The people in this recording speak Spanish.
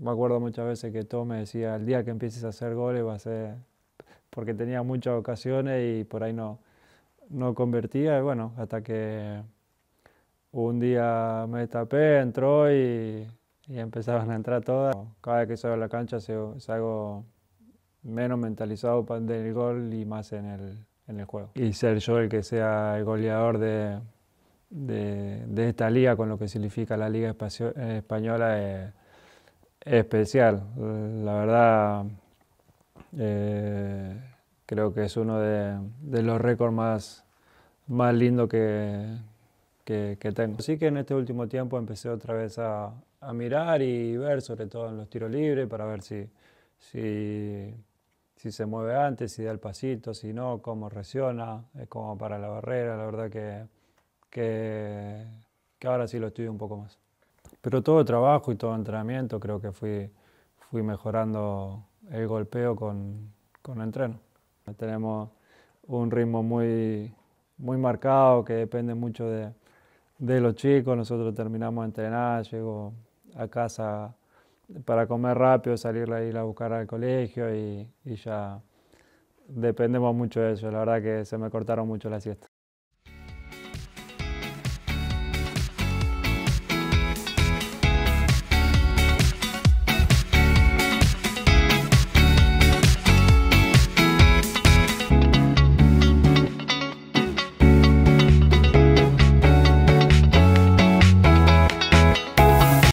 Me acuerdo muchas veces que todo me decía, el día que empieces a hacer goles va a ser, porque tenía muchas ocasiones y por ahí no, no convertía, y bueno, hasta que un día me tapé, entró y, y empezaban a entrar todas. Cada vez que salgo a la cancha salgo menos mentalizado del gol y más en el, en el juego. Y ser yo el que sea el goleador de, de, esta liga, con lo que significa la liga española, es, especial. La verdad, eh, creo que es uno de, los récords más, más lindos que, que, tengo. Así que en este último tiempo empecé otra vez a, mirar y ver, sobre todo en los tiros libres, para ver si, si, si se mueve antes, si da el pasito, si no, cómo reacciona, es como para la barrera, la verdad que, que, que ahora sí lo estudio un poco más. Pero todo trabajo y todo entrenamiento creo que fui, fui mejorando el golpeo con, con entreno. Tenemos un ritmo muy, muy marcado que depende mucho de, de los chicos, nosotros terminamos de entrenar, llego a casa para comer rápido, salir a ir a buscar al colegio y, ya dependemos mucho de eso. La verdad que se me cortaron mucho las siestas.